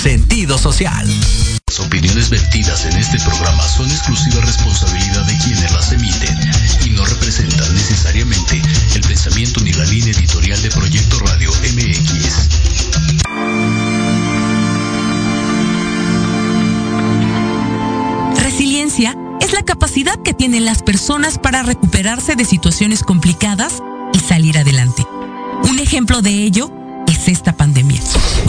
sentido social. Las opiniones vertidas en este programa son exclusiva responsabilidad de quienes las emiten y no representan necesariamente el pensamiento ni la línea editorial de Proyecto Radio MX. Resiliencia es la capacidad que tienen las personas para recuperarse de situaciones complicadas y salir adelante. Un ejemplo de ello es esta pandemia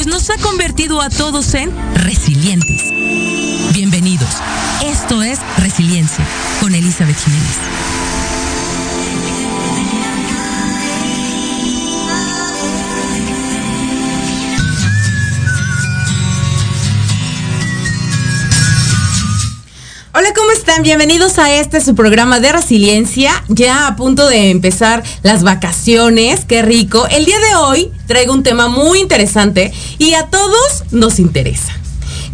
pues nos ha convertido a todos en resilientes. Bienvenidos. Esto es Resiliencia con Elizabeth Jiménez. Hola, ¿cómo están? Bienvenidos a este su programa de resiliencia. Ya a punto de empezar las vacaciones, qué rico. El día de hoy traigo un tema muy interesante y a todos nos interesa.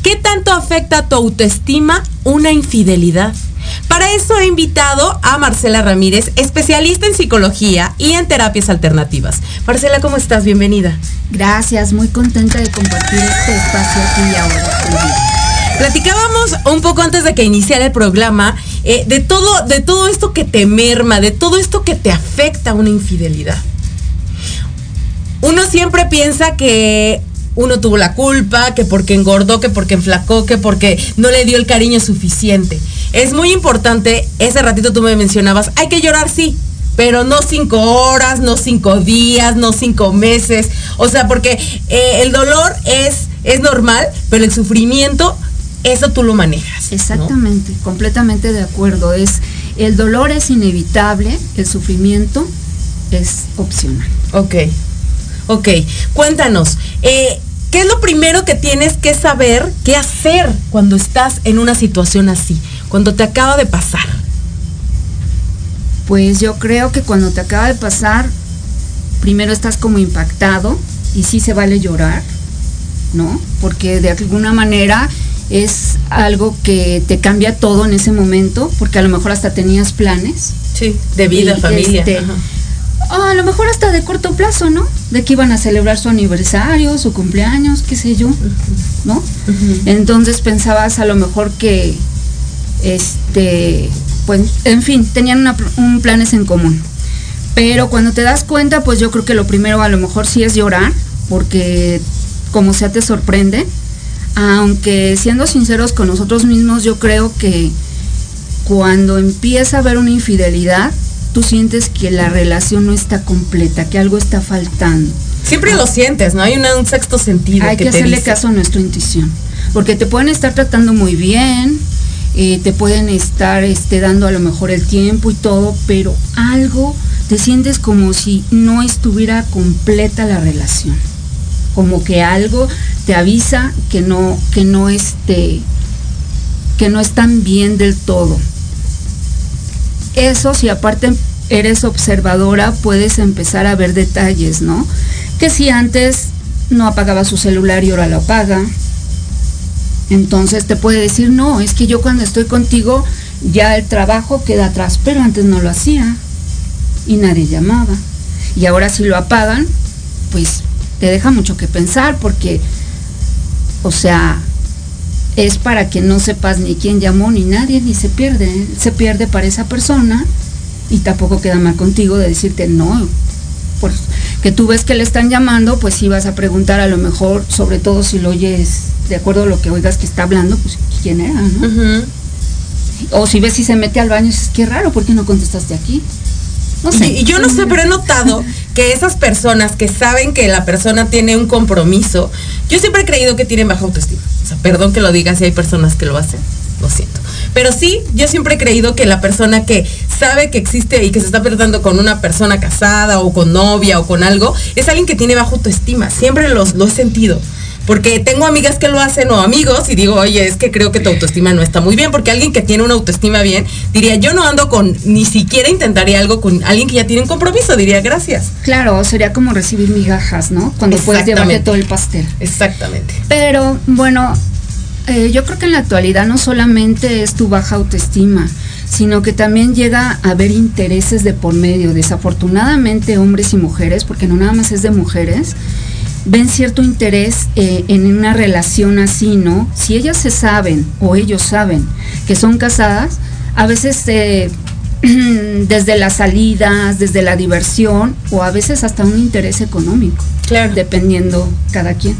¿Qué tanto afecta tu autoestima una infidelidad? Para eso he invitado a Marcela Ramírez, especialista en psicología y en terapias alternativas. Marcela, ¿cómo estás? Bienvenida. Gracias, muy contenta de compartir este espacio aquí y ahora Platicábamos un poco antes de que iniciara el programa eh, de, todo, de todo esto que te merma, de todo esto que te afecta una infidelidad. Uno siempre piensa que uno tuvo la culpa, que porque engordó, que porque enflacó, que porque no le dio el cariño suficiente. Es muy importante, ese ratito tú me mencionabas, hay que llorar, sí, pero no cinco horas, no cinco días, no cinco meses. O sea, porque eh, el dolor es, es normal, pero el sufrimiento eso tú lo manejas. Exactamente, completamente de acuerdo. Es el dolor es inevitable, el sufrimiento es opcional. Ok, ok. Cuéntanos, eh, ¿qué es lo primero que tienes que saber, qué hacer cuando estás en una situación así, cuando te acaba de pasar? Pues yo creo que cuando te acaba de pasar, primero estás como impactado y sí se vale llorar, ¿no? Porque de alguna manera es algo que te cambia todo en ese momento, porque a lo mejor hasta tenías planes. Sí, de vida, familia. Este, a lo mejor hasta de corto plazo, ¿no? De que iban a celebrar su aniversario, su cumpleaños, qué sé yo, ¿no? Entonces pensabas a lo mejor que, este, pues, en fin, tenían un planes en común. Pero cuando te das cuenta, pues yo creo que lo primero a lo mejor sí es llorar, porque como sea te sorprende aunque siendo sinceros con nosotros mismos, yo creo que cuando empieza a haber una infidelidad, tú sientes que la relación no está completa, que algo está faltando. Siempre lo sientes, ¿no? Hay un sexto sentido. Hay que, hacerle caso a nuestra intuición. Porque te pueden estar tratando muy bien, eh, te pueden estar este, dando a lo mejor el tiempo y todo, pero algo te sientes como si no estuviera completa la relación. Como que algo te avisa que no, que no esté, que no están bien del todo. Eso si aparte eres observadora, puedes empezar a ver detalles, ¿no? Que si antes no apagaba su celular y ahora lo apaga. Entonces te puede decir, no, es que yo cuando estoy contigo ya el trabajo queda atrás, pero antes no lo hacía y nadie llamaba. Y ahora si lo apagan, pues te deja mucho que pensar porque, o sea, es para que no sepas ni quién llamó ni nadie, ni se pierde. Se pierde para esa persona y tampoco queda mal contigo de decirte no. Pues, que tú ves que le están llamando, pues si vas a preguntar a lo mejor, sobre todo si lo oyes de acuerdo a lo que oigas que está hablando, pues quién era, ¿no? O si ves si se mete al baño, es que raro, ¿por qué no contestaste aquí? No sé. Y, yo no sé, pero he notado que esas personas que saben que la persona tiene un compromiso, yo siempre he creído que tienen baja autoestima. O sea, perdón que lo diga si hay personas que lo hacen, lo siento. Pero sí, yo siempre he creído que la persona que sabe que existe y que se está tratando con una persona casada o con novia o con algo, es alguien que tiene baja autoestima. Siempre lo he sentido. Porque tengo amigas que lo hacen o amigos y digo, oye, es que creo que tu autoestima no está muy bien, porque alguien que tiene una autoestima bien diría, yo no ando con, ni siquiera intentaría algo con alguien que ya tiene un compromiso, diría, gracias. Claro, sería como recibir migajas, ¿no? Cuando puedes llevarte todo el pastel. Exactamente. Pero bueno, eh, yo creo que en la actualidad no solamente es tu baja autoestima, sino que también llega a haber intereses de por medio. Desafortunadamente, hombres y mujeres, porque no nada más es de mujeres, ven cierto interés eh, en una relación así, ¿no? Si ellas se saben o ellos saben que son casadas, a veces eh, desde las salidas, desde la diversión o a veces hasta un interés económico, claro. dependiendo cada quien.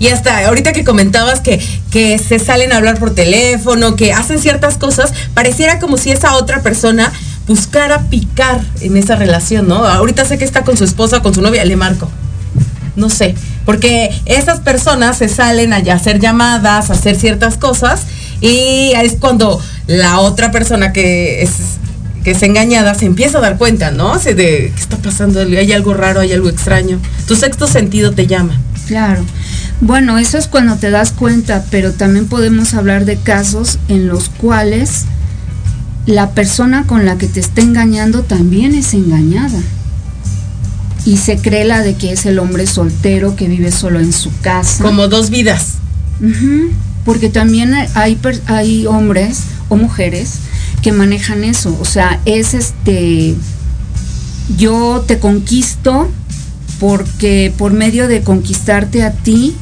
Y hasta ahorita que comentabas que, que se salen a hablar por teléfono, que hacen ciertas cosas, pareciera como si esa otra persona buscara picar en esa relación, ¿no? Ahorita sé que está con su esposa, con su novia, le marco no sé, porque esas personas se salen a hacer llamadas, a hacer ciertas cosas y es cuando la otra persona que es que es engañada se empieza a dar cuenta, ¿no? de qué está pasando, hay algo raro, hay algo extraño. Tu sexto sentido te llama. Claro. Bueno, eso es cuando te das cuenta, pero también podemos hablar de casos en los cuales la persona con la que te está engañando también es engañada y se cree la de que es el hombre soltero que vive solo en su casa. Como dos vidas. Porque también hay, hay hombres o mujeres que manejan eso. O sea, es este, yo te conquisto porque por medio de conquistarte a ti,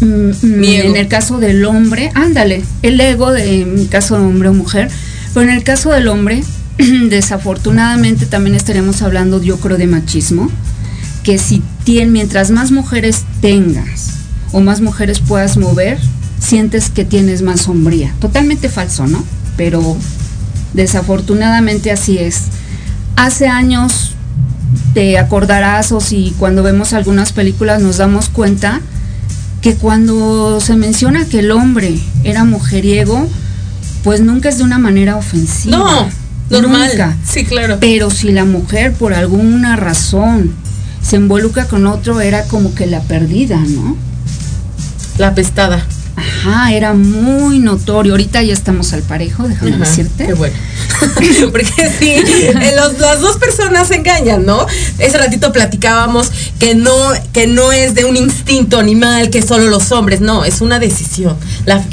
mm, mm, en el caso del hombre, ándale, el ego de mi caso de hombre o mujer, pero en el caso del hombre, desafortunadamente también estaremos hablando, yo creo, de machismo, que si tienes, mientras más mujeres tengas o más mujeres puedas mover, sientes que tienes más sombría. Totalmente falso, ¿no? Pero desafortunadamente así es. Hace años te acordarás o si cuando vemos algunas películas nos damos cuenta que cuando se menciona que el hombre era mujeriego, pues nunca es de una manera ofensiva. No, Normal. Sí, claro. Pero si la mujer por alguna razón se involucra con otro, era como que la perdida, ¿no? La pestada. Ajá, era muy notorio. Ahorita ya estamos al parejo, déjame decirte. Qué bueno. Porque sí, las dos personas se engañan, ¿no? Ese ratito platicábamos que no, que no es de un instinto animal, que solo los hombres, no, es una decisión. la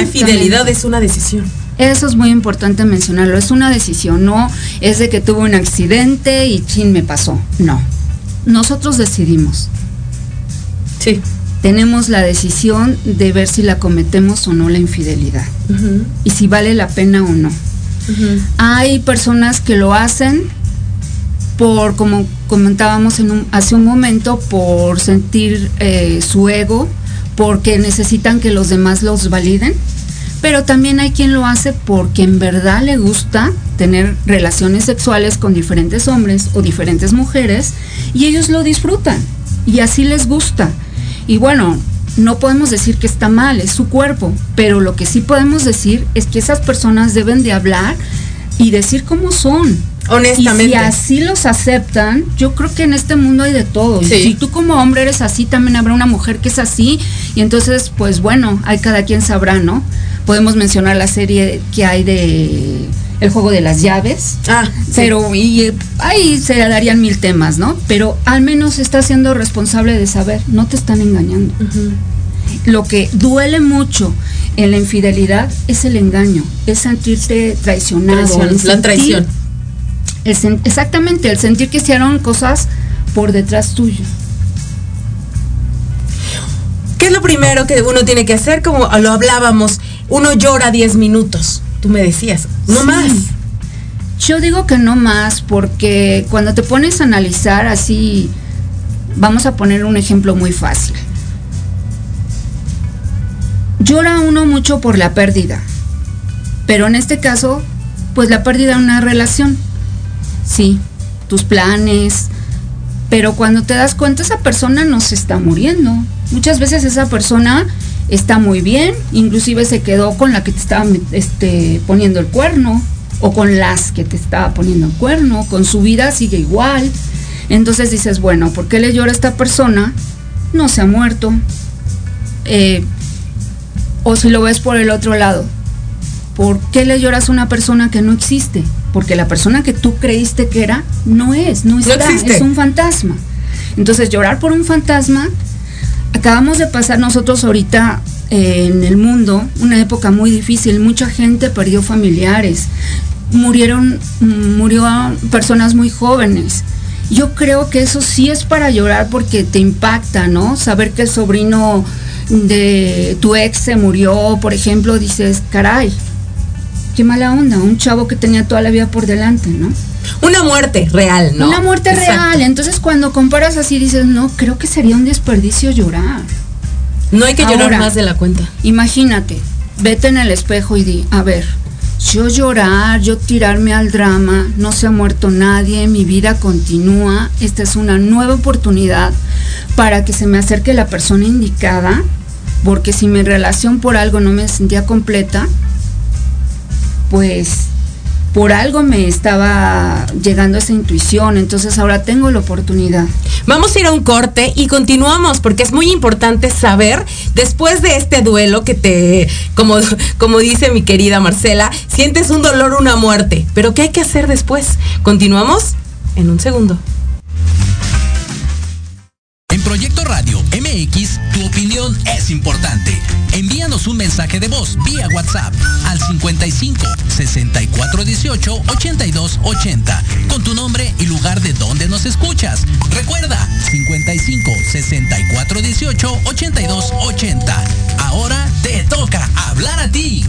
infidelidad es una decisión. Eso es muy importante mencionarlo. Es una decisión, no es de que tuve un accidente y chin me pasó. No. Nosotros decidimos. Sí. Tenemos la decisión de ver si la cometemos o no la infidelidad. Y si vale la pena o no. Hay personas que lo hacen por, como comentábamos en hace un momento, por sentir eh, su ego, porque necesitan que los demás los validen, pero también hay quien lo hace porque en verdad le gusta tener relaciones sexuales con diferentes hombres o diferentes mujeres y ellos lo disfrutan y así les gusta. Y bueno, no podemos decir que está mal, es su cuerpo, pero lo que sí podemos decir es que esas personas deben de hablar y decir cómo son. Honestamente. Y si así los aceptan, yo creo que en este mundo hay de todo. Y si tú como hombre eres así, también habrá una mujer que es así. Y entonces, pues bueno, hay cada quien sabrá, ¿no? Podemos mencionar la serie que hay de el juego de las llaves. Ah, pero y ahí se darían mil temas, ¿no? Pero al menos estás siendo responsable de saber, no te están engañando. Lo que duele mucho en la infidelidad es el engaño, es sentirte traicionado. la traición. exactamente, el sentir que hicieron cosas por detrás tuyo. ¿Qué es lo primero que uno tiene que hacer? Como lo hablábamos, uno llora 10 minutos tú me decías, no más. Yo digo que no más porque cuando te pones a analizar así, vamos a poner un ejemplo muy fácil. Llora uno mucho por la pérdida, pero en este caso, pues la pérdida de una relación. Sí, tus planes, pero cuando te das cuenta esa persona no se está muriendo. Muchas veces esa persona está muy bien, inclusive se quedó con la que te estaba este, poniendo el cuerno o con las que te estaba poniendo el cuerno, con su vida sigue igual. Entonces dices, bueno, ¿por qué le llora a esta persona? No se ha muerto. Eh, o si lo ves por el otro lado, ¿por qué le lloras a una persona que no existe? Porque la persona que tú creíste que era, no es, no está, es un fantasma. Entonces llorar por un fantasma acabamos de pasar nosotros ahorita eh, en el mundo una época muy difícil. Mucha gente perdió familiares, murieron, murió personas muy jóvenes. Yo creo que eso sí es para llorar porque te impacta, ¿no? Saber que el sobrino de tu ex se murió, por ejemplo, dices, caray, qué mala onda, un chavo que tenía toda la vida por delante, ¿no? Una muerte real, ¿no? Una muerte real. Entonces cuando comparas así dices, no, creo que sería un desperdicio llorar. No hay que llorar más de la cuenta. Imagínate, vete en el espejo y di, a ver, yo llorar, yo tirarme al drama, no se ha muerto nadie, mi vida continúa, esta es una nueva oportunidad para que se me acerque la persona indicada, porque si mi relación por algo no me sentía completa, pues por algo me estaba llegando esa intuición, entonces ahora tengo la oportunidad. Vamos a ir a un corte y continuamos porque es muy importante saber después de este duelo que te, como, como dice mi querida Marcela, sientes un dolor, una muerte, pero ¿qué hay que hacer después? Continuamos en un segundo. En Proyecto Radio MX, es importante. Envíanos un mensaje de voz vía WhatsApp al 55 64 18 82 80 con tu nombre y lugar de donde nos escuchas. Recuerda 55 64 18 82 80. Ahora te toca hablar a ti.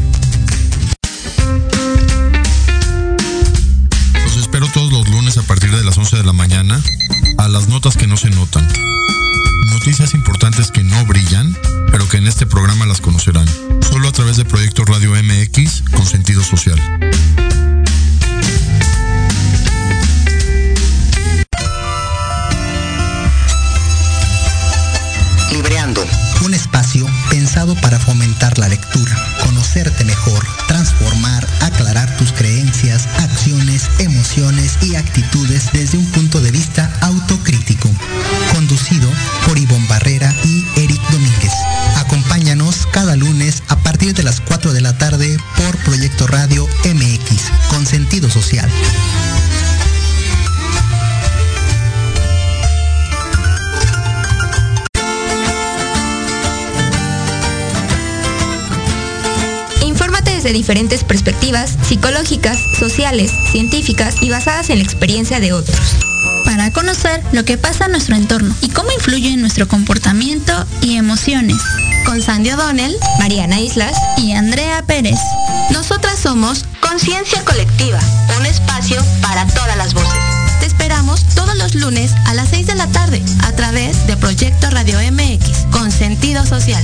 Los espero todos los lunes a partir de las 11 de la mañana a las notas que no se notan noticias importantes este programa las conocerán, solo a través de Proyecto Radio MX con sentido social. Libreando, un espacio pensado para fomentar la lectura, conocerte mejor, transformar, aclarar tus creencias, acciones, emociones y actitudes desde un punto de vista autocrítico. Conducido por Ivonne Barrera 4 de la tarde por Proyecto Radio MX, con sentido social. de diferentes perspectivas psicológicas, sociales, científicas y basadas en la experiencia de otros. Para conocer lo que pasa en nuestro entorno y cómo influye en nuestro comportamiento y emociones. Con Sandy O'Donnell, Mariana Islas y Andrea Pérez. Nosotras somos Conciencia Colectiva, un espacio para todas las voces. Te esperamos. todos los lunes a las 6 de la tarde a través de Proyecto Radio MX con sentido social.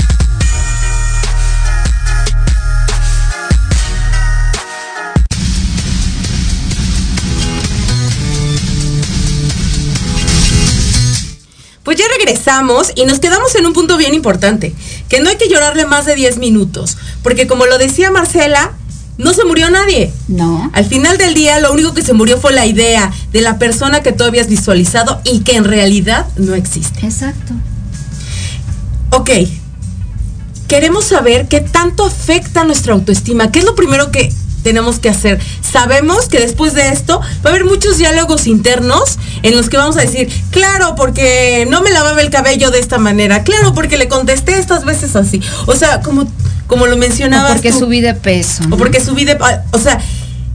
Regresamos y nos quedamos en un punto bien importante, que no hay que llorarle más de 10 minutos, porque como lo decía Marcela, no se murió nadie. No. Al final del día lo único que se murió fue la idea de la persona que tú habías visualizado y que en realidad no existe. Exacto. Ok. Queremos saber qué tanto afecta nuestra autoestima. ¿Qué es lo primero que tenemos que hacer? Sabemos que después de esto va a haber muchos diálogos internos en los que vamos a decir, claro, porque no me lavaba el cabello de esta manera, claro, porque le contesté estas veces así. O sea, como, como lo mencionabas. O porque tú. subí de peso. ¿no? O porque subí de... O sea,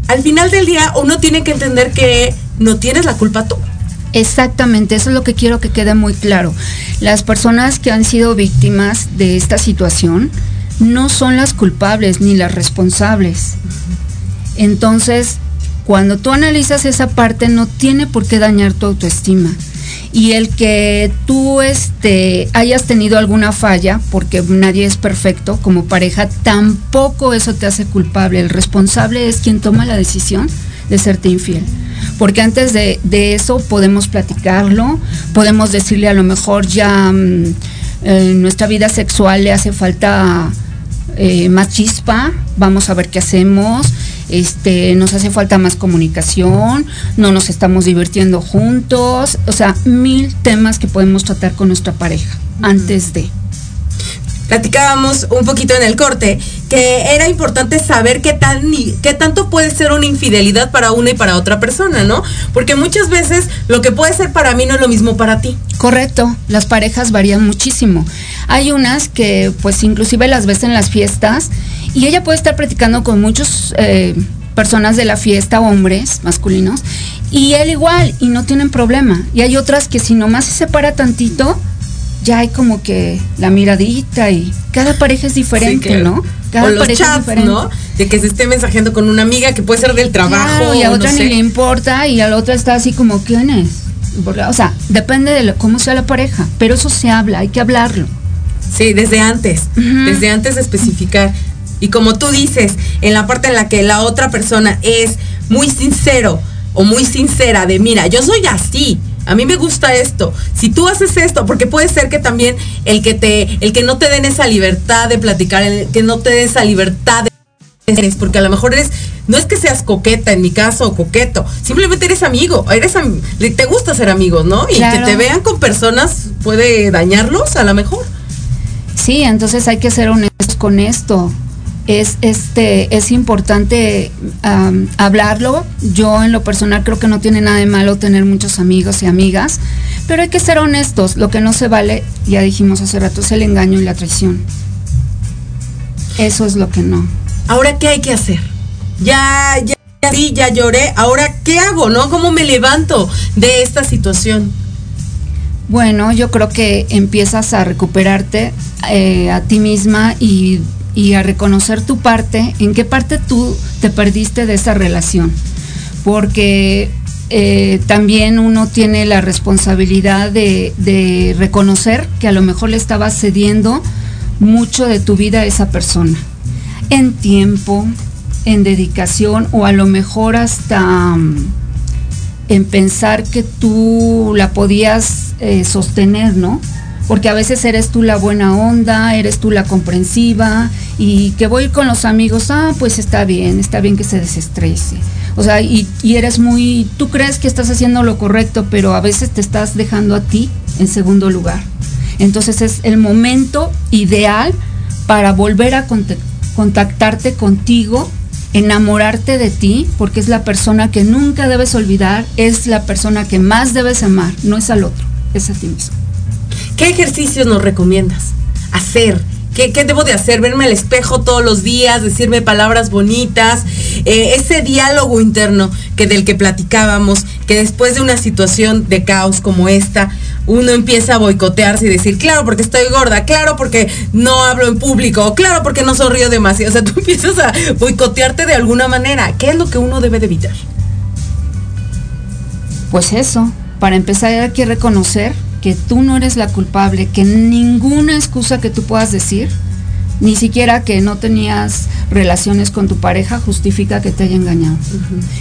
al final del día uno tiene que entender que no tienes la culpa tú. Exactamente, eso es lo que quiero que quede muy claro. Las personas que han sido víctimas de esta situación no son las culpables ni las responsables. Entonces, cuando tú analizas esa parte, no tiene por qué dañar tu autoestima. Y el que tú este, hayas tenido alguna falla, porque nadie es perfecto como pareja, tampoco eso te hace culpable. El responsable es quien toma la decisión de serte infiel. Porque antes de, eso podemos platicarlo, podemos decirle a lo mejor ya mm, en nuestra vida sexual le hace falta eh, más chispa, vamos a ver qué hacemos, este, nos hace falta más comunicación, no nos estamos divirtiendo juntos, o sea, mil temas que podemos tratar con nuestra pareja antes de. Platicábamos un poquito en el corte que era importante saber qué, tan, qué tanto puede ser una infidelidad para una y para otra persona, ¿no? Porque muchas veces lo que puede ser para mí no es lo mismo para ti. Correcto, las parejas varían muchísimo. Hay unas que pues inclusive las ves en las fiestas y ella puede estar platicando con muchos eh, personas de la fiesta, hombres masculinos, y él igual, y no tienen problema. Y hay otras que si nomás se separa tantito, ya hay como que la miradita y cada pareja es diferente, Sí. ¿no? Cada o los pareja es chats, diferente. ¿no? De que se esté mensajeando con una amiga que puede ser del trabajo. Claro, y a otra no ni sé. le importa y a la otra está así como, ¿quién es? O sea, depende de lo- cómo sea la pareja, pero eso se habla, hay que hablarlo. Sí, desde antes, desde antes de especificar. Y como tú dices, en la parte en la que la otra persona es muy sincero o muy sincera de, mira, yo soy así, a mí me gusta esto. Si tú haces esto, porque puede ser que también el que te, el que no te den esa libertad de platicar, el que no te den esa libertad de eres, porque a lo mejor eres, no es que seas coqueta, en mi caso, o coqueto, simplemente eres amigo, eres am- te gusta ser amigos, ¿no? Y Claro. que te vean con personas puede dañarlos a lo mejor. Sí, entonces hay que ser honestos con esto. Es, este, es importante hablarlo. Yo en lo personal creo que no tiene nada de malo tener muchos amigos y amigas, pero hay que ser honestos. Lo que no se vale, ya dijimos hace rato, es el engaño y la traición. Eso es lo que no. Ahora, ¿qué hay que hacer? Ya, ya, ya sí, ya lloré. Ahora, ¿qué hago, no? ¿Cómo me levanto de esta situación? Bueno, yo creo que empiezas a recuperarte eh, a ti misma y, y a reconocer tu parte, en qué parte tú te perdiste de esa relación. Porque eh, también uno tiene la responsabilidad de, reconocer que a lo mejor le estabas cediendo mucho de tu vida a esa persona. En tiempo, en dedicación o a lo mejor hasta... mm, en pensar que tú la podías eh, sostener, ¿no? Porque a veces eres tú la buena onda, eres tú la comprensiva y que voy con los amigos, ah, pues está bien, está bien que se desestrese. O sea, y, y eres muy, tú crees que estás haciendo lo correcto, pero a veces te estás dejando a ti en segundo lugar. Entonces es el momento ideal para volver a contact- contactarte contigo enamorarte de ti, porque es la persona que nunca debes olvidar, es la persona que más debes amar, no es al otro, es a ti mismo. ¿Qué ejercicios nos recomiendas hacer? ¿Qué, debo de hacer? Verme al espejo todos los días, decirme palabras bonitas, eh, ese diálogo interno que del que platicábamos, que después de una situación de caos como esta, uno empieza a boicotearse y decir, claro, porque estoy gorda, claro, porque no hablo en público, claro, porque no sonrío demasiado. O sea, tú empiezas a boicotearte de alguna manera. ¿Qué es lo que uno debe de evitar? Pues eso, para empezar hay que reconocer que tú no eres la culpable, que ninguna excusa que tú puedas decir, ni siquiera que no tenías relaciones con tu pareja, justifica que te haya engañado.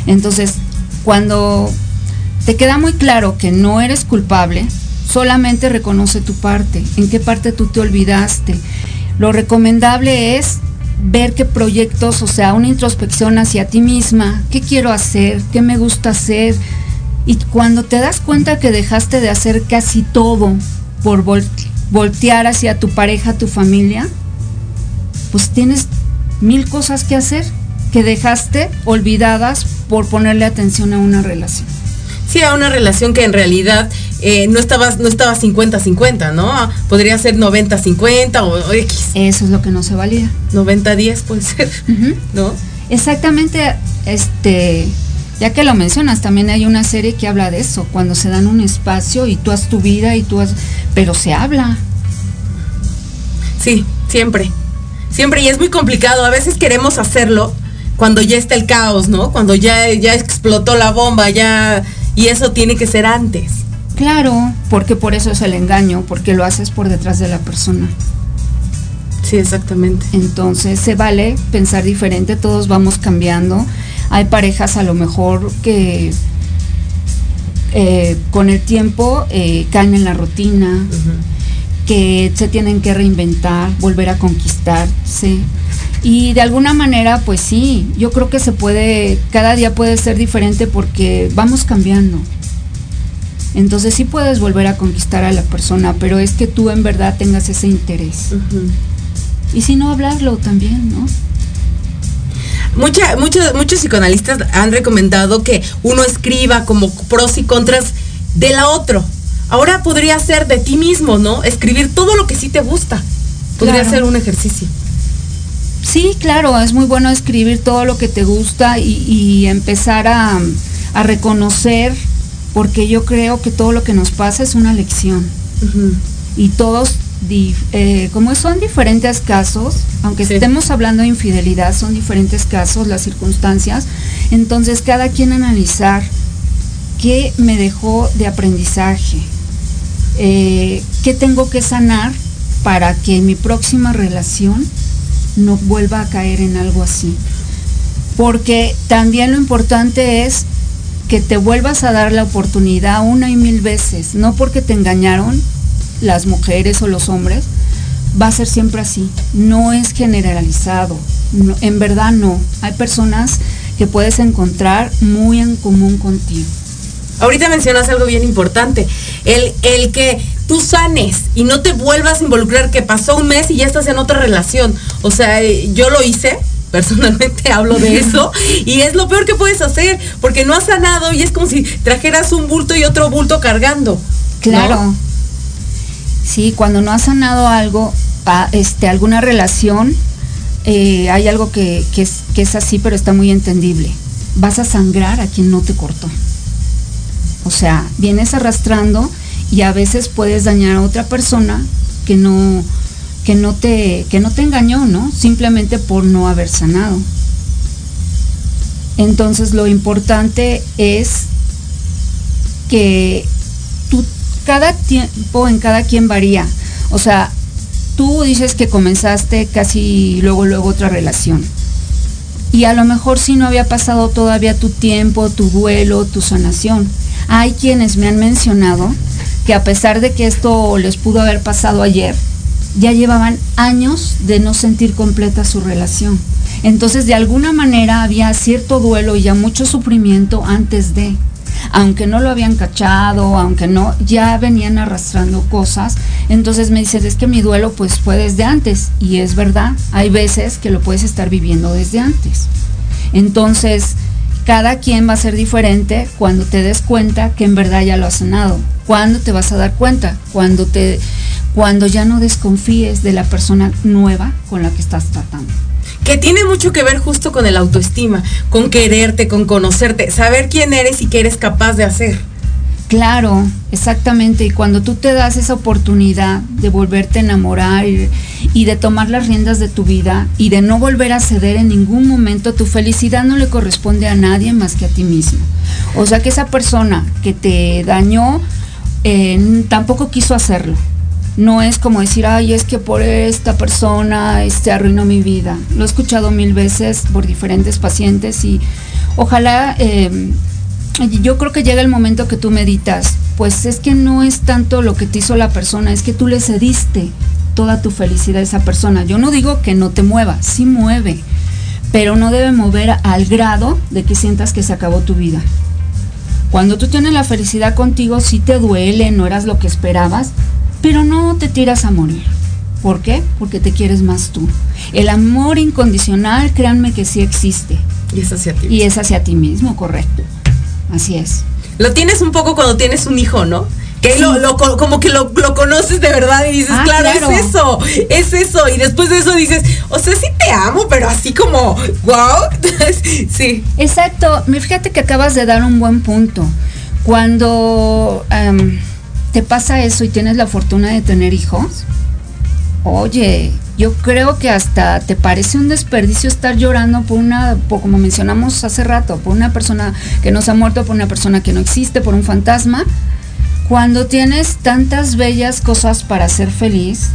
Entonces, cuando te queda muy claro que no eres culpable, solamente reconoce tu parte, en qué parte tú te olvidaste. Lo recomendable es ver qué proyectos, o sea, una introspección hacia ti misma, qué quiero hacer, qué me gusta hacer, y cuando te das cuenta que dejaste de hacer casi todo por voltear hacia tu pareja, tu familia, pues tienes mil cosas que hacer que dejaste olvidadas por ponerle atención a una relación. Sí, a una relación que en realidad eh, no estaba no estaba 50-50, ¿no? Podría ser 90-50 o, X. Eso es lo que no se valía. 90-10 puede ser, ¿no? Exactamente, este, ya que lo mencionas, también hay una serie que habla de eso, cuando se dan un espacio y tú has tu vida y tú has... pero se habla. Sí, siempre. Siempre, y es muy complicado. A veces queremos hacerlo cuando ya está el caos, ¿no? Cuando ya, ya explotó la bomba, ya... Y eso tiene que ser antes. Claro, porque por eso es el engaño, porque lo haces por detrás de la persona. Sí, exactamente. Entonces se vale pensar diferente, todos vamos cambiando hay parejas a lo mejor que eh, con el tiempo eh, caen en la rutina, que se tienen que reinventar, volver a conquistarse. Y de alguna manera, pues sí, yo creo que se puede, cada día puede ser diferente porque vamos cambiando. Entonces sí puedes volver a conquistar a la persona, pero es que tú en verdad tengas ese interés. Y si no, hablarlo también, ¿no? Mucha, muchos, muchos psicoanalistas han recomendado que uno escriba como pros y contras de la otro. Ahora podría ser de ti mismo, ¿no? Escribir todo lo que sí te gusta. Podría ser un ejercicio. Sí, claro, es muy bueno escribir todo lo que te gusta y, empezar a, reconocer, porque yo creo que todo lo que nos pasa es una lección. Y todos eh, como son diferentes casos, aunque estemos hablando de infidelidad, son diferentes casos, las circunstancias, entonces cada quien analizar qué me dejó de aprendizaje, eh, qué tengo que sanar para que mi próxima relación no vuelva a caer en algo así. Porque también lo importante es que te vuelvas a dar la oportunidad una y mil veces, no porque te engañaron, las mujeres o los hombres, va a ser siempre así. No es generalizado. en verdad no. Hay personas que puedes encontrar muy en común contigo. Ahorita mencionas algo bien importante. El, el que tú sanes y no te vuelvas a involucrar, que pasó un mes y ya estás en otra relación. O sea, yo lo hice, personalmente hablo de eso y es lo peor que puedes hacer porque no has sanado y es como si trajeras un bulto y otro bulto cargando. Claro. Sí, cuando no has sanado algo, este, alguna relación, eh, hay algo que, es, que es así, pero está muy entendible. Vas a sangrar a quien no te cortó. O sea, vienes arrastrando y a veces puedes dañar a otra persona que no, que no te, que no te engañó, ¿no? Simplemente por no haber sanado. Entonces lo importante es que cada tiempo en cada quien varía. O sea, tú dices que comenzaste casi luego, luego otra relación. Y a lo mejor si no había pasado todavía tu tiempo, tu duelo, tu sanación. Hay quienes me han mencionado que a pesar de que esto les pudo haber pasado ayer, ya llevaban años de no sentir completa su relación. Entonces, de alguna manera había cierto duelo y ya mucho sufrimiento antes de aunque no lo habían cachado, aunque no, ya venían arrastrando cosas. Entonces me dices, es que mi duelo pues fue desde antes. Y es verdad, hay veces que lo puedes estar viviendo desde antes. Entonces, cada quien va a ser diferente cuando te des cuenta que en verdad ya lo has sanado. ¿Cuándo te vas a dar cuenta? Cuando te cuando ya no desconfíes de la persona nueva con la que estás tratando. Que tiene mucho que ver justo con el autoestima, con quererte, con conocerte, saber quién eres y qué eres capaz de hacer. Claro, exactamente. Y cuando tú te das esa oportunidad de volverte a enamorar y, de tomar las riendas de tu vida y de no volver a ceder en ningún momento, tu felicidad no le corresponde a nadie más que a ti mismo. O sea que esa persona que te dañó eh, tampoco quiso hacerlo. No es como decir, ay, es que por esta persona este, arruinó mi vida. Lo he escuchado mil veces por diferentes pacientes y ojalá... Eh, yo creo que llega el momento que tú meditas, pues es que no es tanto lo que te hizo la persona, es que tú le cediste toda tu felicidad a esa persona. Yo no digo que no te mueva, sí mueve, pero no debe mover al grado de que sientas que se acabó tu vida. Cuando tú tienes la felicidad contigo, sí te duele, no eras lo que esperabas, pero no te tiras a morir. ¿Por qué? Porque te quieres más tú. El amor incondicional, créanme que sí existe. Y es hacia ti. Y es hacia ti mismo, correcto. Así es. Lo tienes un poco cuando tienes un hijo, ¿no? Que lo, como que lo, conoces de verdad y dices, ah, claro, es eso, es eso. Y después de eso dices, o sea, sí te amo, pero así como, wow. sí. Exacto. Fíjate que acabas de dar un buen punto. Cuando em, te pasa eso y tienes la fortuna de tener hijos, oye, yo creo que hasta te parece un desperdicio estar llorando por una, como mencionamos hace rato, por una persona que nos ha muerto, por una persona que no existe, por un fantasma, cuando tienes tantas bellas cosas para ser feliz,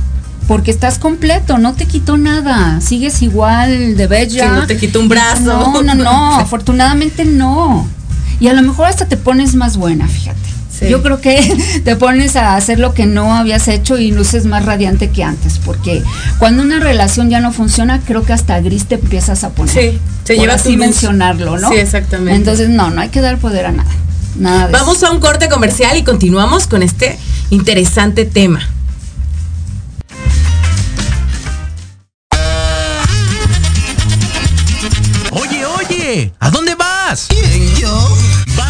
porque estás completo, no te quitó nada, sigues igual de bella. Que no te quitó un brazo. No, no, no, afortunadamente no. Y a lo mejor hasta te pones más buena, fíjate. Yo creo que te pones a hacer lo que no habías hecho y luces más radiante que antes, porque cuando una relación ya no funciona, creo que hasta gris te empiezas a poner. Sí, se lleva así mencionarlo, ¿no? Sí, exactamente. Entonces, no, no hay que dar poder a nada. Nada Vamos a un corte comercial y continuamos con este interesante tema. Oye, oye, ¿a dónde vas?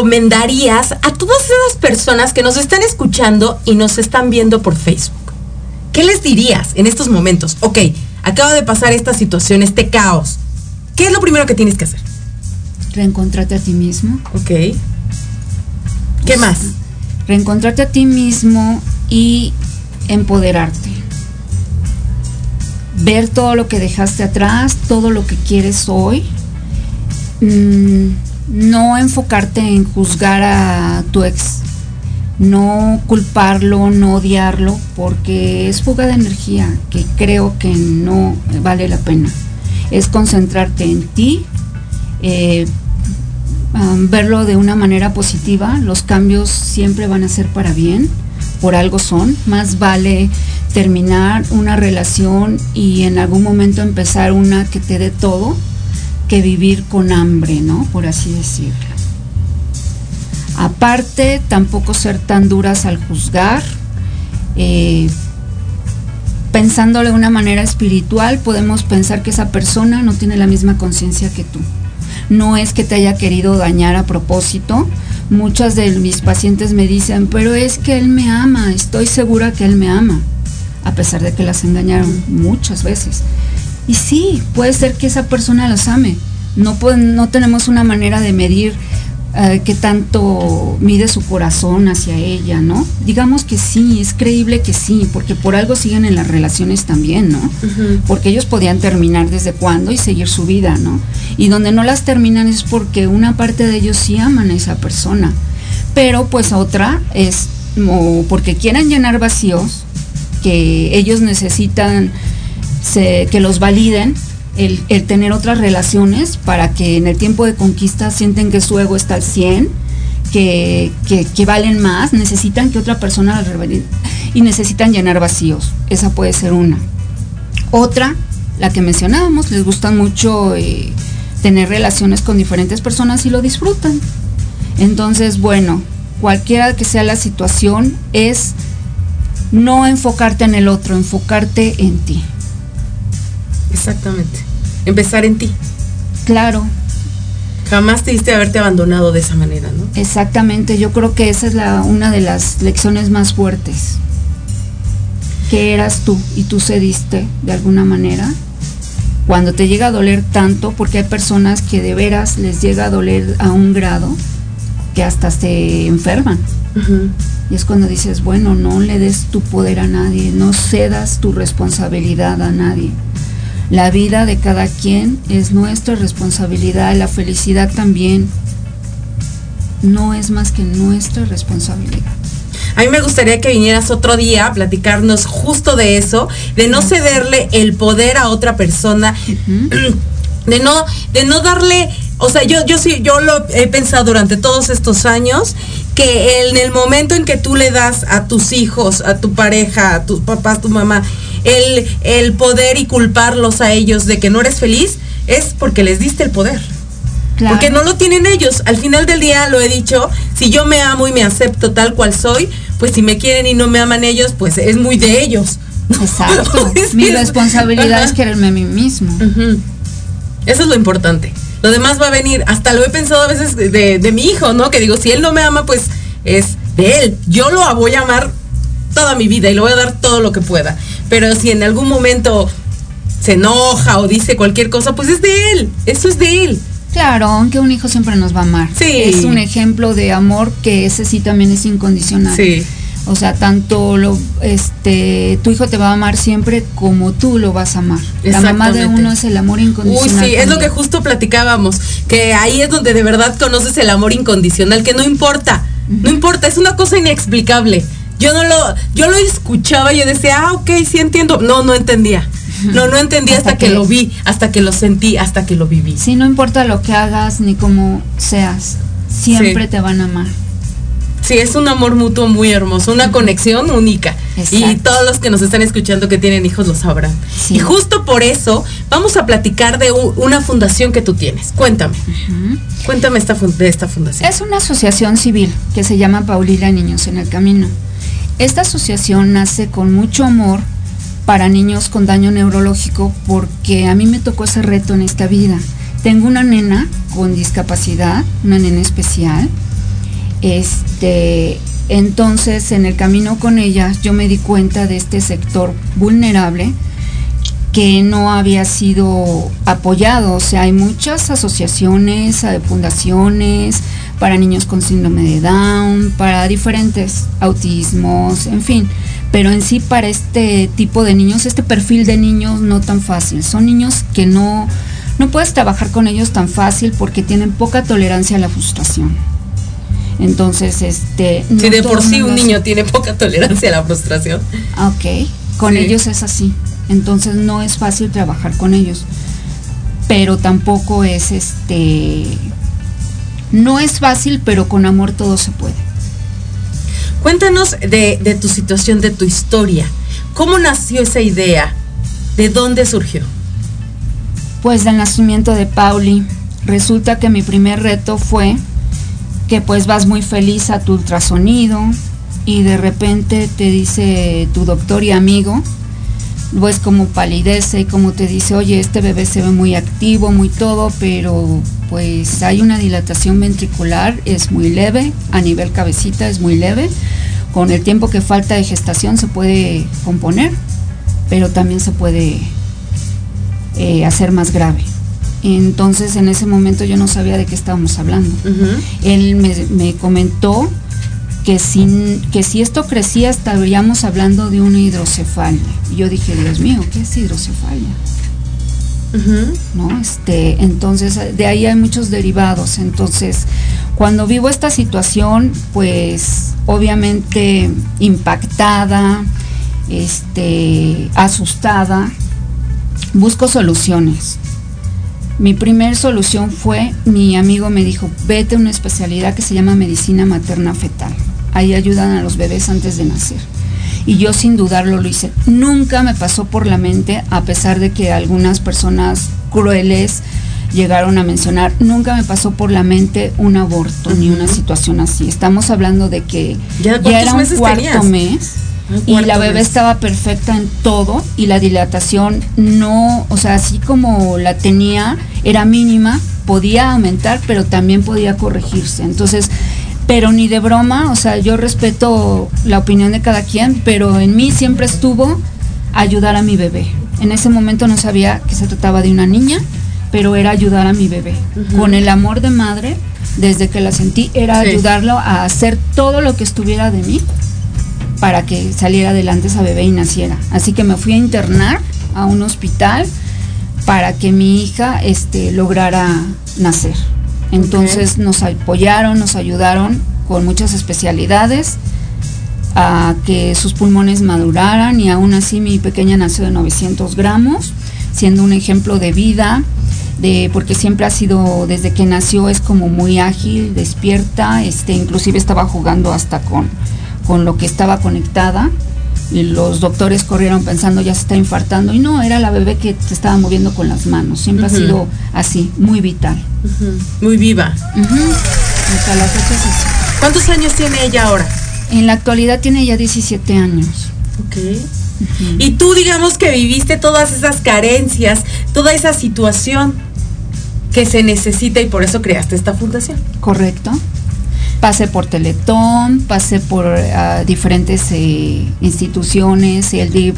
Recomendarías a todas esas personas que nos están escuchando y nos están viendo por Facebook? ¿Qué les dirías en estos momentos? Ok, acaba de pasar esta situación, este caos. ¿Qué es lo primero que tienes que hacer? Reencontrarte a ti mismo. Ok. ¿Qué más? Reencontrarte a ti mismo y empoderarte. Ver todo lo que dejaste atrás, todo lo que quieres hoy. Mm, no enfocarte en juzgar a tu ex. No culparlo, no odiarlo, porque es fuga de energía que creo que no vale la pena. Es concentrarte en ti, eh, verlo de una manera positiva. Los cambios siempre van a ser para bien, por algo son. Más vale terminar una relación y en algún momento empezar una que te dé todo que vivir con hambre, ¿no? Por así decirlo. Aparte, tampoco ser tan duras al juzgar. Eh, pensándole de una manera espiritual, podemos pensar que esa persona no tiene la misma conciencia que tú. No es que te haya querido dañar a propósito. Muchas de mis pacientes me dicen, pero es que él me ama, estoy segura que él me ama, a pesar de que las engañaron muchas veces. Y sí, puede ser que esa persona los ame. No, no tenemos una manera de medir eh, qué tanto mide su corazón hacia ella, ¿no? Digamos que sí, es creíble que sí, porque por algo siguen en las relaciones también, ¿no? Porque ellos podían terminar desde cuándo y seguir su vida, ¿no? Y donde no las terminan es porque una parte de ellos sí aman a esa persona, pero pues otra es porque quieren llenar vacíos que ellos necesitan que los validen el, tener otras relaciones para que en el tiempo de conquista sienten que su ego está al 100, que, que, valen más, necesitan que otra persona y necesitan llenar vacíos. Esa puede ser una. Otra, la que mencionábamos, les gusta mucho eh, tener relaciones con diferentes personas y lo disfrutan. Entonces, bueno, cualquiera que sea la situación, es no enfocarte en el otro, enfocarte en ti. Exactamente. Empezar en ti. Claro. Jamás te diste haberte abandonado de esa manera, ¿no? Exactamente. Yo creo que esa es la, una de las lecciones más fuertes. Que eras tú y tú cediste de alguna manera. Cuando te llega a doler tanto, porque hay personas que de veras les llega a doler a un grado que hasta se enferman. Y es cuando dices, bueno, no le des tu poder a nadie, no cedas tu responsabilidad a nadie. La vida de cada quien es nuestra responsabilidad, la felicidad también no es más que nuestra responsabilidad. A mí me gustaría que vinieras otro día a platicarnos justo de eso, de no cederle el poder a otra persona, de no, de no darle, o sea, yo, yo sí, yo lo he pensado durante todos estos años, que en el momento en que tú le das a tus hijos, a tu pareja, a tus papás, a tu mamá, el, el poder y culparlos a ellos de que no eres feliz, es porque les diste el poder. Porque no lo tienen ellos. Al final del día lo he dicho, si yo me amo y me acepto tal cual soy, pues si me quieren y no me aman ellos, pues es muy de ellos. Exacto. Mi responsabilidad es quererme a mí mismo. Eso es lo importante. Lo demás va a venir. Hasta lo he pensado a veces de, de mi hijo, ¿no? Que digo, si él no me ama, pues es de él. Yo lo voy a amar toda mi vida y le voy a dar todo lo que pueda. Pero si en algún momento se enoja o dice cualquier cosa, pues es de él, eso es de él. Claro, aunque un hijo siempre nos va a amar. Sí. Es un ejemplo de amor que ese sí también es incondicional. Sí. O sea, tanto lo, este, tu hijo te va a amar siempre como tú lo vas a amar. La mamá de uno es el amor incondicional. Uy, sí, es lo que justo platicábamos, que ahí es donde de verdad conoces el amor incondicional, que no importa, no importa, es una cosa inexplicable yo no lo, yo lo escuchaba y yo decía, ah, ok, sí entiendo. No, no entendía. No, no entendía hasta, que, lo vi, hasta que lo sentí, hasta que lo viví. Sí, no importa lo que hagas ni cómo seas, siempre te van a amar. Sí, es un amor mutuo muy hermoso, una conexión única. Y todos los que nos están escuchando que tienen hijos lo sabrán. Y justo por eso vamos a platicar de una fundación que tú tienes. Cuéntame. Cuéntame esta, de esta fundación. Es una asociación civil que se llama Paulina Niños en el Camino. Esta asociación nace con mucho amor para niños con daño neurológico porque a mí me tocó ese reto en esta vida. Tengo una nena con discapacidad, una nena especial, Este, entonces, en el camino con ellas, yo me di cuenta de este sector vulnerable que no había sido apoyado. O sea, hay muchas asociaciones, eh, fundaciones para niños con síndrome de Down, para diferentes autismos, en fin. Pero en sí para este tipo de niños, este perfil de niños no tan fácil. Son niños que no, no puedes trabajar con ellos tan fácil porque tienen poca tolerancia a la frustración. Entonces, este... si de por sí un niño tiene poca tolerancia a la frustración. Ok, con ellos es así. Entonces no es fácil trabajar con ellos. Pero tampoco es este... No es fácil, pero con amor todo se puede. Cuéntanos de, de tu situación, de tu historia. ¿Cómo nació esa idea? ¿De dónde surgió? Pues del nacimiento de Pauli. Resulta que mi primer reto fue que pues vas muy feliz a tu ultrasonido y de repente te dice tu doctor y amigo, pues como palidece, como te dice, oye, este bebé se ve muy activo, muy todo, pero pues hay una dilatación ventricular, es muy leve, a nivel cabecita es muy leve, con el tiempo que falta de gestación se puede componer, pero también se puede eh, hacer más grave. Entonces en ese momento yo no sabía de qué estábamos hablando. Él me, comentó que, sin, que si esto crecía estaríamos hablando de una hidrocefalia. Y yo dije, Dios mío, ¿qué es hidrocefalia? ¿No? Este, entonces de ahí hay muchos derivados. Entonces, cuando vivo esta situación, pues obviamente impactada, este, asustada, busco soluciones mi primer solución fue, mi amigo me dijo, vete a una especialidad que se llama medicina materna fetal. Ahí ayudan a los bebés antes de nacer. Y yo sin dudarlo lo hice. Nunca me pasó por la mente, a pesar de que algunas personas crueles llegaron a mencionar, nunca me pasó por la mente un aborto ni una situación así. Estamos hablando de que ya, era un cuarto mes y la bebé estaba perfecta en todo y la dilatación no, o sea, así como la tenía, era mínima, podía aumentar, pero también podía corregirse. Entonces, pero ni de broma, o sea, yo respeto la opinión de cada quien, pero en mí siempre estuvo ayudar a mi bebé. En ese momento no sabía que se trataba de una niña, pero era ayudar a mi bebé. Con el amor de madre, desde que la sentí, era ayudarlo a hacer todo lo que estuviera de mí para que saliera adelante esa bebé y naciera. Así que me fui a internar a un hospital para que mi hija este, lograra nacer. Entonces nos apoyaron, nos ayudaron con muchas especialidades a que sus pulmones maduraran y aún así mi pequeña nació de 900 gramos, siendo un ejemplo de vida, de, porque siempre ha sido, desde que nació es como muy ágil, despierta, este, inclusive estaba jugando hasta con con lo que estaba conectada. Y los doctores corrieron pensando ya se está infartando y no, era la bebé que se estaba moviendo con las manos. Siempre ha sido así, muy vital. Muy viva. Hasta la fecha es así. ¿Cuántos años tiene ella ahora? En la actualidad tiene ya 17 años. Ok. Y tú digamos que viviste todas esas carencias, toda esa situación que se necesita y por eso creaste esta fundación. Correcto pasé por Teletón, pasé por ah, diferentes eh, instituciones, el DIP,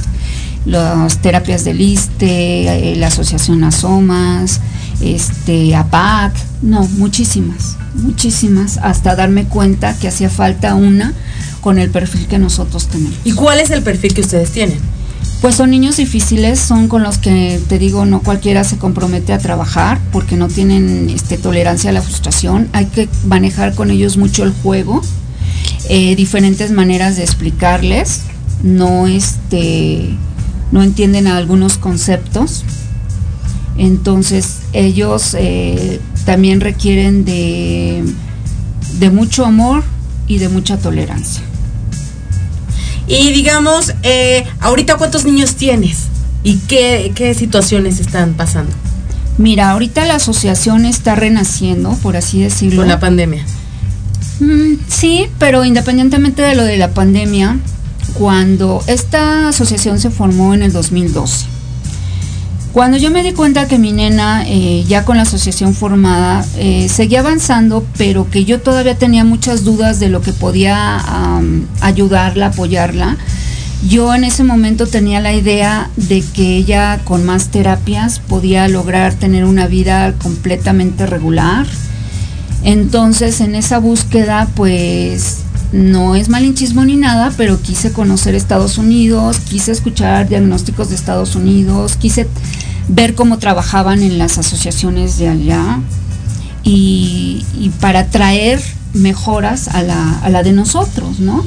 las terapias del ISTE, eh, la Asociación Asomas, este, APAC, no, muchísimas, muchísimas, hasta darme cuenta que hacía falta una con el perfil que nosotros tenemos. ¿Y cuál es el perfil que ustedes tienen? Pues son niños difíciles, son con los que te digo, no cualquiera se compromete a trabajar porque no tienen este, tolerancia a la frustración. Hay que manejar con ellos mucho el juego, eh, diferentes maneras de explicarles. No, este, no entienden algunos conceptos. Entonces ellos eh, también requieren de, de mucho amor y de mucha tolerancia. Y digamos, eh, ahorita cuántos niños tienes y qué, situaciones están pasando. Mira, ahorita la asociación está renaciendo, por así decirlo. Con la pandemia. Mm, sí, pero independientemente de lo de la pandemia, cuando esta asociación se formó en el 2012, Cuando yo me di cuenta que mi nena, eh, ya con la asociación formada, eh, seguía avanzando, pero que yo todavía tenía muchas dudas de lo que podía ayudarla, apoyarla, yo en ese momento tenía la idea de que ella con más terapias podía lograr tener una vida completamente regular. Entonces en esa búsqueda pues no es malinchismo ni nada, pero quise conocer Estados Unidos, quise escuchar diagnósticos de Estados Unidos, quise ver cómo trabajaban en las asociaciones de allá y, y para traer mejoras a la, a la de nosotros, ¿no?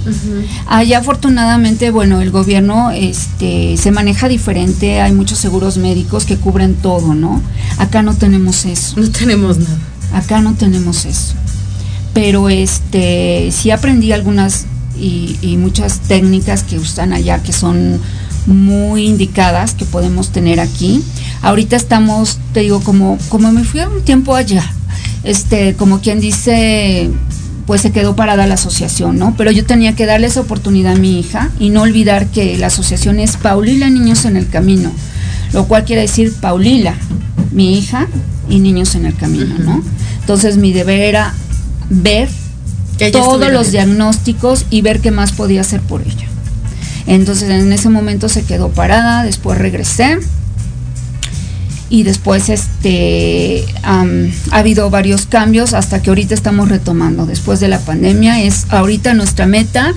Allá afortunadamente, bueno, el gobierno este, se maneja diferente, hay muchos seguros médicos que cubren todo, ¿no? Acá no tenemos eso. No tenemos nada. Acá no tenemos eso. Pero este sí aprendí algunas y, y muchas técnicas que usan allá que son muy indicadas que podemos tener aquí. Ahorita estamos, te digo, como, como me fui un tiempo allá, este, como quien dice, pues se quedó parada la asociación, ¿no? Pero yo tenía que darle esa oportunidad a mi hija y no olvidar que la asociación es Paulila Niños en el Camino, lo cual quiere decir Paulila, mi hija y Niños en el Camino, ¿no? Entonces mi deber era ver todos los diagnósticos y ver qué más podía hacer por ella. Entonces en ese momento se quedó parada, después regresé y después este ha habido varios cambios hasta que ahorita estamos retomando después de la pandemia es ahorita nuestra meta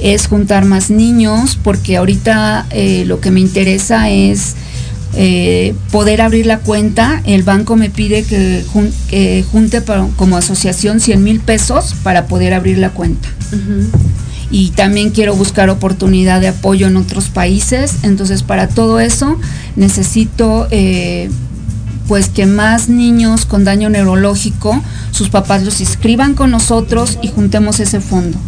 es juntar más niños porque ahorita eh, lo que me interesa es eh, poder abrir la cuenta el banco me pide que, jun- que junte para- como asociación 100 mil pesos para poder abrir la cuenta y también quiero buscar oportunidad de apoyo en otros países. Entonces, para todo eso necesito eh, pues que más niños con daño neurológico, sus papás los inscriban con nosotros y juntemos ese fondo.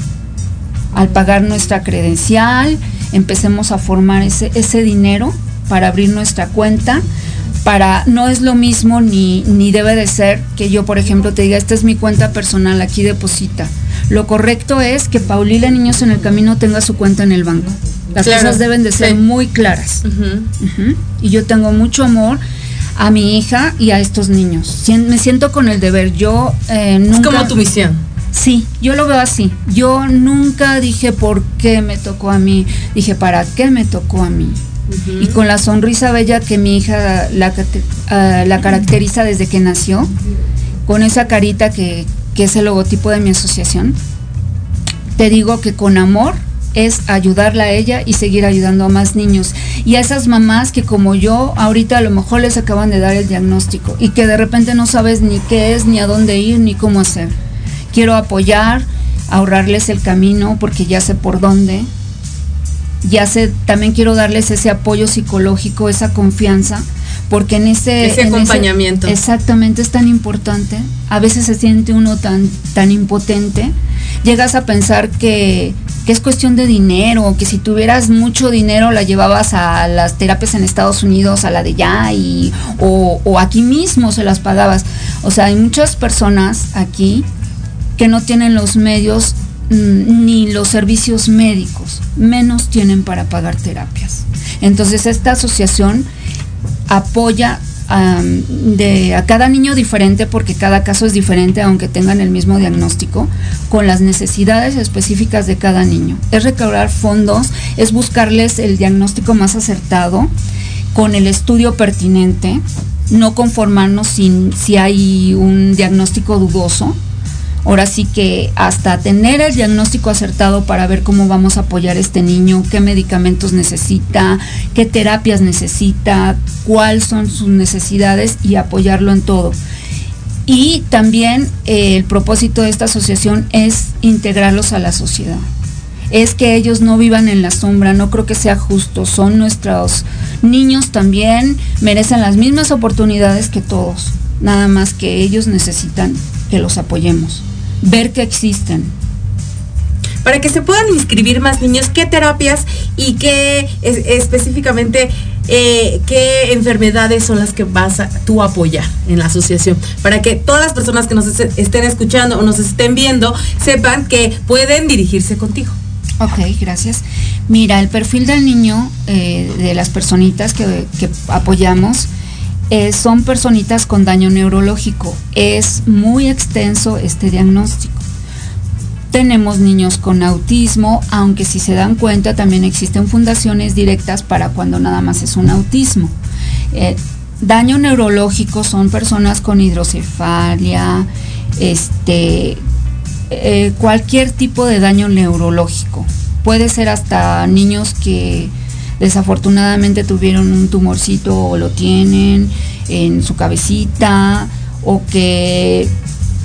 Al pagar nuestra credencial, empecemos a formar ese, ese dinero para abrir nuestra cuenta. Para, no es lo mismo ni, ni debe de ser que yo, por ejemplo, te diga, esta es mi cuenta personal, aquí deposita. Lo correcto es que Paulila Niños en el Camino tenga su cuenta en el banco. Las Claro, cosas deben de ser sí. muy claras. Y yo tengo mucho amor a mi hija y a estos niños. Me siento con el deber. Yo eh, Es nunca... como tu misión. Sí, yo lo veo así. Yo nunca dije por qué me tocó a mí. Dije para qué me tocó a mí. Y con la sonrisa bella que mi hija ah, la caracteriza desde que nació, con esa carita que, que es el logotipo de mi asociación, te digo que con amor es ayudarla a ella y seguir ayudando a más niños. Y a esas mamás que como yo ahorita a lo mejor les acaban de dar el diagnóstico y que de repente no sabes ni qué es, ni a dónde ir, ni cómo hacer. Quiero apoyar, ahorrarles el camino porque ya sé por dónde. Ya sé, también quiero darles ese apoyo psicológico, esa confianza, porque en ese... Ese en acompañamiento. exactamente, es tan importante. A veces se siente uno tan, tan impotente. Llegas a pensar que, que es cuestión de dinero, que si tuvieras mucho dinero la llevabas a las terapias en Estados Unidos, a la de ya, y, o, o aquí mismo se las pagabas. O sea, hay muchas personas aquí que no tienen los medios ni los servicios médicos, menos tienen para pagar terapias. Entonces esta asociación apoya a cada niño diferente, porque cada caso es diferente, aunque tengan el mismo diagnóstico, con las necesidades específicas de cada niño. Es recaudar fondos, es buscarles el diagnóstico más acertado, con el estudio pertinente, no conformarnos si hay un diagnóstico dudoso, Ahora sí que hasta tener el diagnóstico acertado para ver cómo vamos a apoyar a este niño, qué medicamentos necesita, qué terapias necesita, cuáles son sus necesidades y apoyarlo en todo. Y también eh, el propósito de esta asociación es integrarlos a la sociedad. Es que ellos no vivan en la sombra, no creo que sea justo. Son nuestros niños también, merecen las mismas oportunidades que todos. Nada más que ellos necesitan que los apoyemos, ver que existen. Para que se puedan inscribir más niños, ¿qué terapias y qué es- específicamente eh, qué enfermedades son las que vas a tú apoyar en la asociación? Para que todas las personas que nos est- estén escuchando o nos estén viendo sepan que pueden dirigirse contigo. Ok, gracias. Mira, el perfil del niño, eh, de las personitas que, apoyamos, eh, son personitas con daño neurológico. Es muy extenso este diagnóstico. Tenemos niños con autismo, aunque si se dan cuenta también existen fundaciones directas para cuando nada más es un autismo. Eh, daño neurológico son personas con hidrocefalia, este, eh, cualquier tipo de daño neurológico. Puede ser hasta niños que desafortunadamente tuvieron un tumorcito o lo tienen en su cabecita o que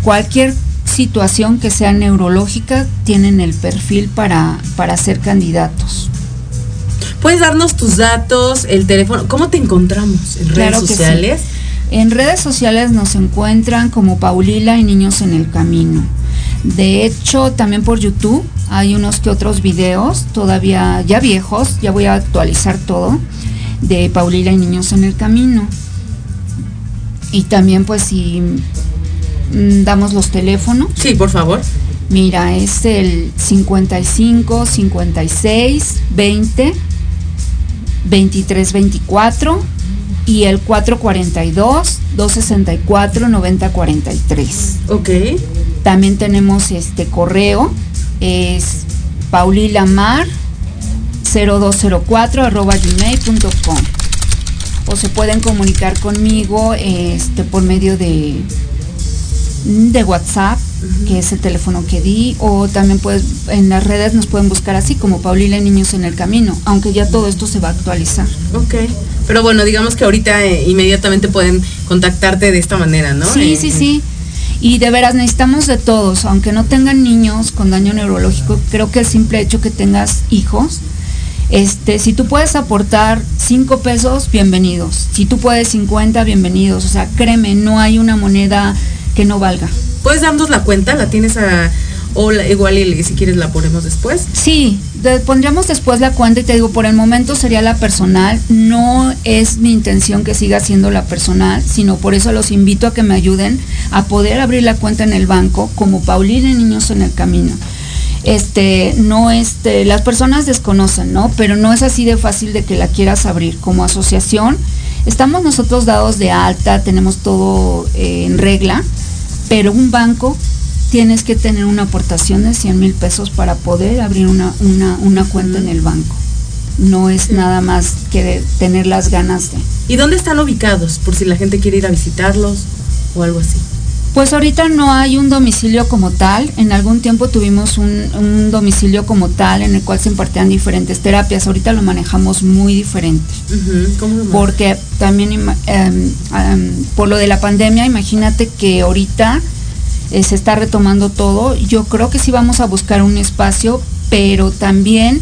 cualquier situación que sea neurológica tienen el perfil para, para ser candidatos. ¿Puedes darnos tus datos, el teléfono? ¿Cómo te encontramos en redes sociales? En redes sociales nos encuentran como Paulila y Niños en el Camino. De hecho, también por YouTube hay unos que otros videos, todavía ya viejos, ya voy a actualizar todo, de Paulila y Niños en el Camino. Y también pues si mm, damos los teléfonos. Sí, por favor. Mira, es el 55 56 20 23 24 y el 442 264 9043. Ok. También tenemos este correo, es paulilamar 0204 arroba gmail.com o se pueden comunicar conmigo este, por medio de, de WhatsApp, que es el teléfono que di, o también pues en las redes nos pueden buscar así como Paulila Niños en el Camino, aunque ya todo esto se va a actualizar. Ok. Pero bueno, digamos que ahorita eh, inmediatamente pueden contactarte de esta manera, ¿no? Sí, sí, sí. Y de veras necesitamos de todos, aunque no tengan niños con daño neurológico, creo que el simple hecho que tengas hijos, este, si tú puedes aportar cinco pesos, bienvenidos. Si tú puedes 50, bienvenidos. O sea, créeme, no hay una moneda que no valga. ¿Puedes darnos la cuenta? ¿La tienes a, o igual y si quieres la ponemos después? Sí, pondríamos después la cuenta y te digo, por el momento sería la personal. No es mi intención que siga siendo la personal, sino por eso los invito a que me ayuden a poder abrir la cuenta en el banco como Paulina Niños en el Camino este, no este, las personas desconocen, ¿no? Pero no es así de fácil de que la quieras abrir. Como asociación, estamos nosotros dados de alta, tenemos todo eh, en regla, pero un banco tienes que tener una aportación de 100 mil pesos para poder abrir una, una, cuenta en el banco. No es nada más que tener las ganas de. ¿Y dónde están ubicados? Por si la gente quiere ir a visitarlos o algo así. Pues ahorita no hay un domicilio como tal. En algún tiempo tuvimos un, domicilio como tal en el cual se impartían diferentes terapias. Ahorita lo manejamos muy diferente. Porque también em, em, por lo de la pandemia, imagínate que ahorita eh, se está retomando todo. Yo creo que sí vamos a buscar un espacio, pero también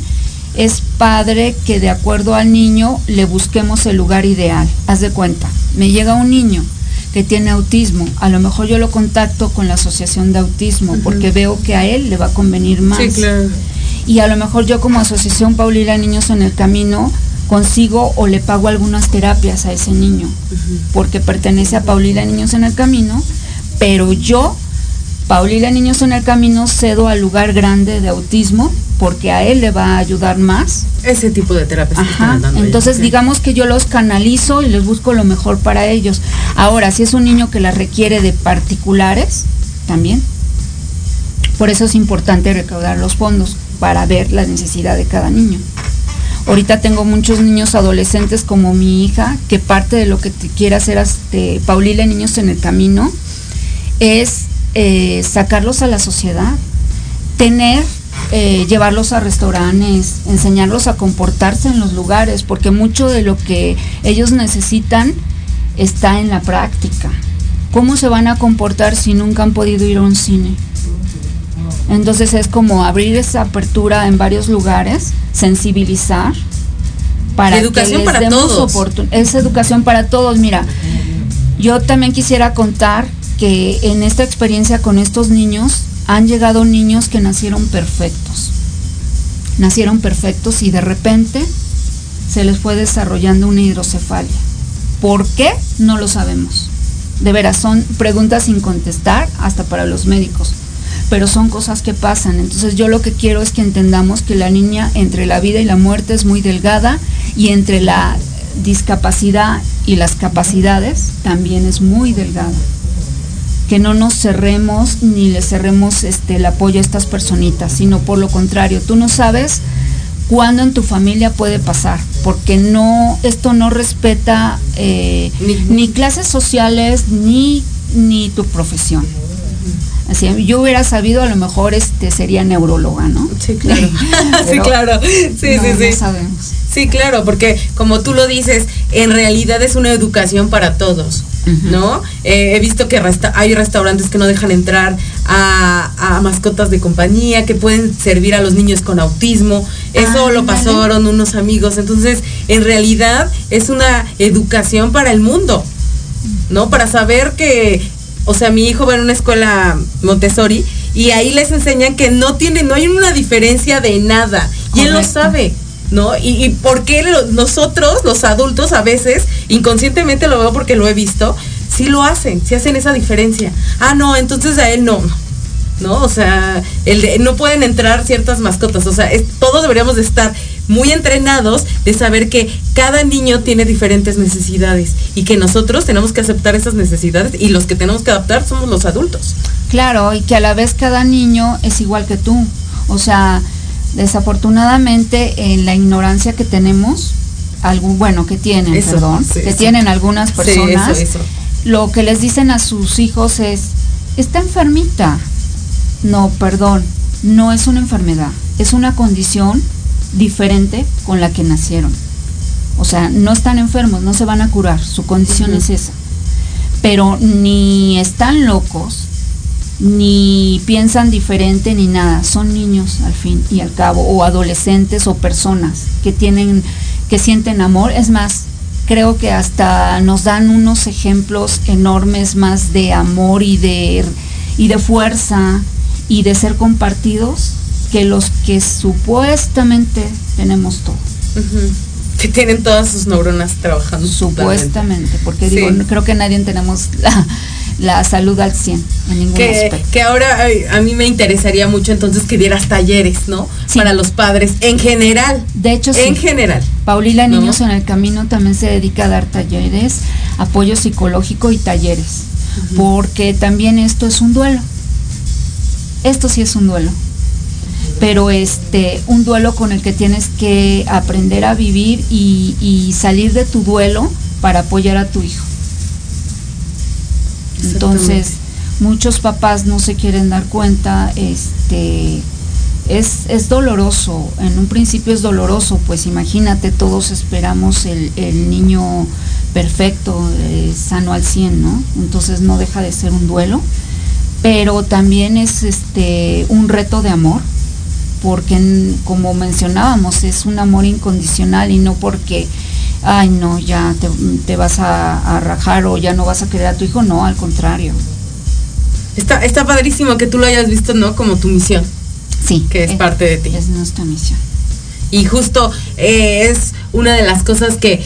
es padre que de acuerdo al niño le busquemos el lugar ideal. Haz de cuenta, me llega un niño que tiene autismo. A lo mejor yo lo contacto con la asociación de autismo porque veo que a él le va a convenir más. Y a lo mejor yo como asociación Paulina Niños en el Camino consigo o le pago algunas terapias a ese niño porque pertenece a Paulina Niños en el Camino, pero yo Paulina Niños en el Camino cedo al lugar grande de autismo porque a él le va a ayudar más. Ese tipo de terapia. Entonces digamos que yo los canalizo y les busco lo mejor para ellos. Ahora, si es un niño que la requiere de particulares, también. Por eso es importante recaudar los fondos para ver la necesidad de cada niño. Ahorita tengo muchos niños adolescentes como mi hija, que parte de lo que quiere hacer este, Paulina Niños en el Camino es eh, sacarlos a la sociedad, tener, eh, llevarlos a restaurantes, enseñarlos a comportarse en los lugares, porque mucho de lo que ellos necesitan está en la práctica. ¿Cómo se van a comportar si nunca han podido ir a un cine? Entonces es como abrir esa apertura en varios lugares, sensibilizar para educación para todos. Es educación para todos. Mira, yo también quisiera contar que en esta experiencia con estos niños han llegado niños que nacieron perfectos. Nacieron perfectos y de repente se les fue desarrollando una hidrocefalia. ¿Por qué? No lo sabemos. De veras, son preguntas sin contestar hasta para los médicos. pero son cosas que pasan. Entonces yo lo que quiero es que entendamos que la niña entre la vida y la muerte es muy delgada y entre la discapacidad y las capacidades también es muy delgada. Que no nos cerremos ni le cerremos este, el apoyo a estas personitas, sino por lo contrario, tú no sabes cuándo en tu familia puede pasar, porque no, esto no respeta eh, ni, clases sociales ni, ni tu profesión. Así, yo hubiera sabido, a lo mejor este sería neuróloga, ¿no? Sí, claro. sí, claro. Sí, sí, sí. sabemos. Sí, claro, porque como tú lo dices, en realidad es una educación para todos, ¿no? Eh, he visto que hay restaurantes que no dejan entrar a, mascotas de compañía, que pueden servir a los niños con autismo. Eso lo pasaron unos amigos. Entonces, en realidad es una educación para el mundo, ¿no? Para saber que, o sea, mi hijo va en una escuela Montessori y ahí les enseñan que no tiene, no hay una diferencia de nada. Y él lo sabe. ¿No? Y, y por qué nosotros, los adultos, a veces, inconscientemente lo veo porque lo he visto, sí lo hacen, sí hacen esa diferencia. Ah, no, entonces a él no. ¿No? O sea, el no pueden entrar ciertas mascotas. O sea, todos deberíamos de estar muy entrenados de saber que cada niño tiene diferentes necesidades y que nosotros tenemos que aceptar esas necesidades y los que tenemos que adaptar somos los adultos. Claro, y que a la vez cada niño es igual que tú. O sea, desafortunadamente en la ignorancia que tenemos, algún, bueno, que tienen, perdón, que tienen algunas personas, lo que les dicen a sus hijos es, está enfermita. No, perdón, no es una enfermedad, es una condición diferente con la que nacieron. O sea, no están enfermos, no se van a curar, su condición es esa. Pero ni están locos, ni piensan diferente ni nada, son niños al fin y al cabo, o adolescentes o personas que tienen, que sienten amor, es más, creo que hasta nos dan unos ejemplos enormes más de amor y de, y de fuerza y de ser compartidos que los que supuestamente tenemos todo. Que tienen todas sus neuronas trabajando. Supuestamente, porque digo, creo que nadie tenemos la, la salud al 100 en ningún que, aspecto. Que ahora a mí me interesaría mucho entonces que dieras talleres, ¿no? Para los padres en general. De hecho, en general. Paulila Niños en el Camino también se dedica a dar talleres, apoyo psicológico y talleres, porque también esto es un duelo. Esto sí es un duelo. Pero este, un duelo con el que tienes que aprender a vivir y salir de tu duelo para apoyar a tu hijo. Entonces, muchos papás no se quieren dar cuenta, este, es, es, doloroso, en un principio es doloroso, pues imagínate, todos esperamos el, niño perfecto, eh, sano al 100, ¿no? Entonces no deja de ser un duelo, pero también es este, un reto de amor, porque como mencionábamos, es un amor incondicional y no porque ay no, ya te, vas a, rajar o ya no vas a querer a tu hijo, no, al contrario. Está, está padrísimo que tú lo hayas visto, ¿no? Como tu misión. Sí. Que es, parte de ti. Es nuestra misión. Y justo eh, es una de las cosas que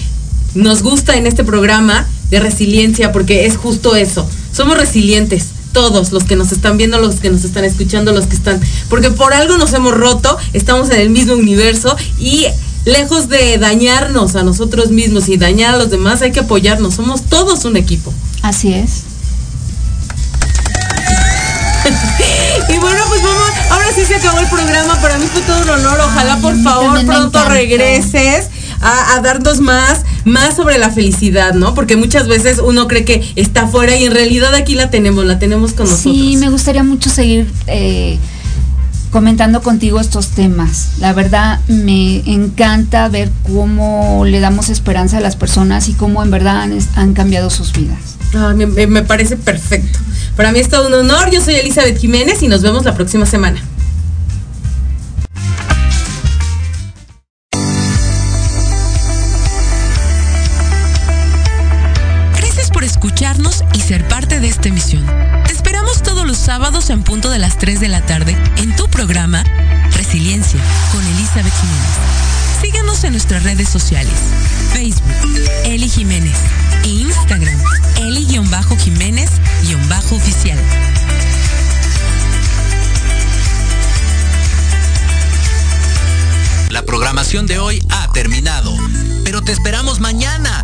nos gusta en este programa de resiliencia, porque es justo eso. Somos resilientes todos los que nos están viendo, los que nos están escuchando, los que están, porque por algo nos hemos roto, estamos en el mismo universo y lejos de dañarnos a nosotros mismos y dañar a los demás, hay que apoyarnos. Somos todos un equipo. Así es. y bueno, pues vamos, ahora sí se acabó el programa. Para mí fue todo un honor. Ojalá por favor pronto regreses. A, darnos más, más sobre la felicidad, ¿no? Porque muchas veces uno cree que está afuera y en realidad aquí la tenemos, la tenemos con nosotros. Sí, me gustaría mucho seguir eh, comentando contigo estos temas. La verdad me encanta ver cómo le damos esperanza a las personas y cómo en verdad han, cambiado sus vidas. me, parece perfecto. Para mí es todo un honor. Yo soy Elizabeth Jiménez y nos vemos la próxima semana. Gracias por escucharnos y ser parte de esta emisión todos los sábados en punto de las 3 de la tarde en tu programa Resiliencia con Elizabeth Jiménez. Síganos en nuestras redes sociales, Facebook, Eli Jiménez e Instagram, Eli-Jiménez-Oficial. La programación de hoy ha terminado, pero te esperamos mañana